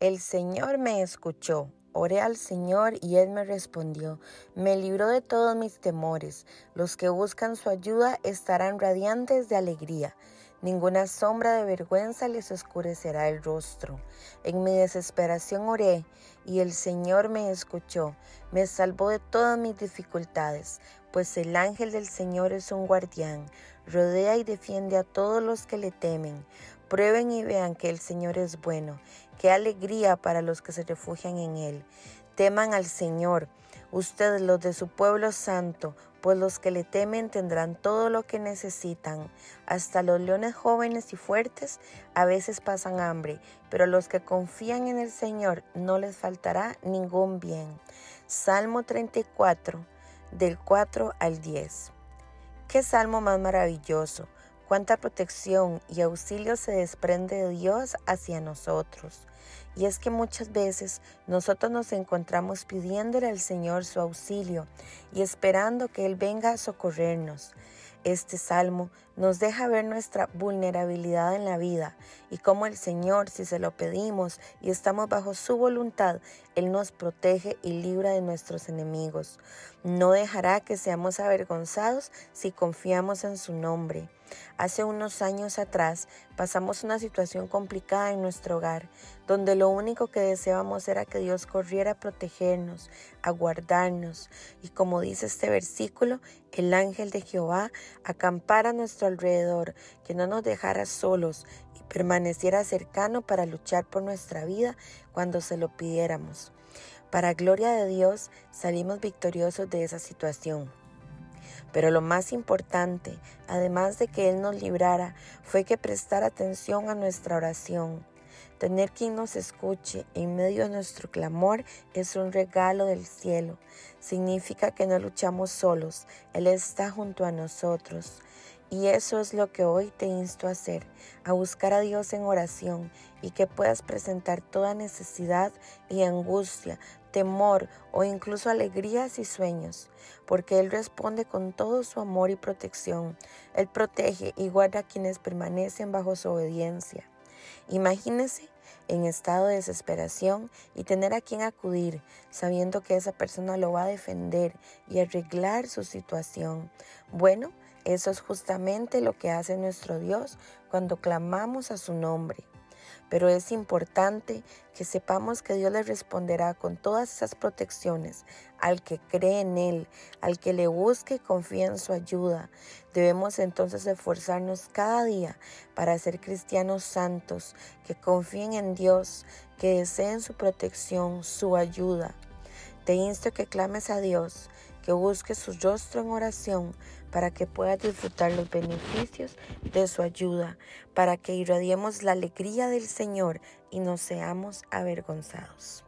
El Señor me escuchó. Oré al Señor y Él me respondió. Me libró de todos mis temores. Los que buscan su ayuda estarán radiantes de alegría. Ninguna sombra de vergüenza les oscurecerá el rostro. En mi desesperación oré y el Señor me escuchó, me salvó de todas mis dificultades, pues el ángel del Señor es un guardián, rodea y defiende a todos los que le temen. Prueben y vean que el Señor es bueno, qué alegría para los que se refugian en Él. Teman al Señor, ustedes los de su pueblo santo, pues los que le temen tendrán todo lo que necesitan. Hasta los leones jóvenes y fuertes a veces pasan hambre, pero los que confían en el Señor no les faltará ningún bien. Salmo 34, del 4 al 10. Qué salmo más maravilloso cuánta protección y auxilio se desprende de Dios hacia nosotros. Y es que muchas veces nosotros nos encontramos pidiéndole al Señor su auxilio y esperando que Él venga a socorrernos. Este salmo nos deja ver nuestra vulnerabilidad en la vida y cómo el Señor, si se lo pedimos y estamos bajo su voluntad, Él nos protege y libra de nuestros enemigos. No dejará que seamos avergonzados si confiamos en su nombre. Hace unos años atrás pasamos una situación complicada en nuestro hogar, donde lo único que deseábamos era que Dios corriera a protegernos, a guardarnos, y como dice este versículo, el ángel de Jehová acampara nuestro alrededor, que no nos dejara solos y permaneciera cercano para luchar por nuestra vida cuando se lo pidiéramos. Para gloria de Dios salimos victoriosos de esa situación. Pero lo más importante, además de que Él nos librara, fue que prestara atención a nuestra oración. Tener quien nos escuche en medio de nuestro clamor es un regalo del cielo. Significa que no luchamos solos, Él está junto a nosotros. Y eso es lo que hoy te insto a hacer, a buscar a Dios en oración y que puedas presentar toda necesidad y angustia, temor o incluso alegrías y sueños, porque Él responde con todo su amor y protección. Él protege y guarda a quienes permanecen bajo su obediencia. Imagínese en estado de desesperación y tener a quien acudir, sabiendo que esa persona lo va a defender y arreglar su situación. Bueno, eso es justamente lo que hace nuestro Dios cuando clamamos a su nombre. Pero es importante que sepamos que Dios le responderá con todas esas protecciones al que cree en Él, al que le busque y confía en su ayuda. Debemos entonces esforzarnos cada día para ser cristianos santos, que confíen en Dios, que deseen su protección, su ayuda. Te insto que clames a Dios, que busques su rostro en oración para que puedas disfrutar los beneficios de su ayuda, para que irradiemos la alegría del Señor y no seamos avergonzados.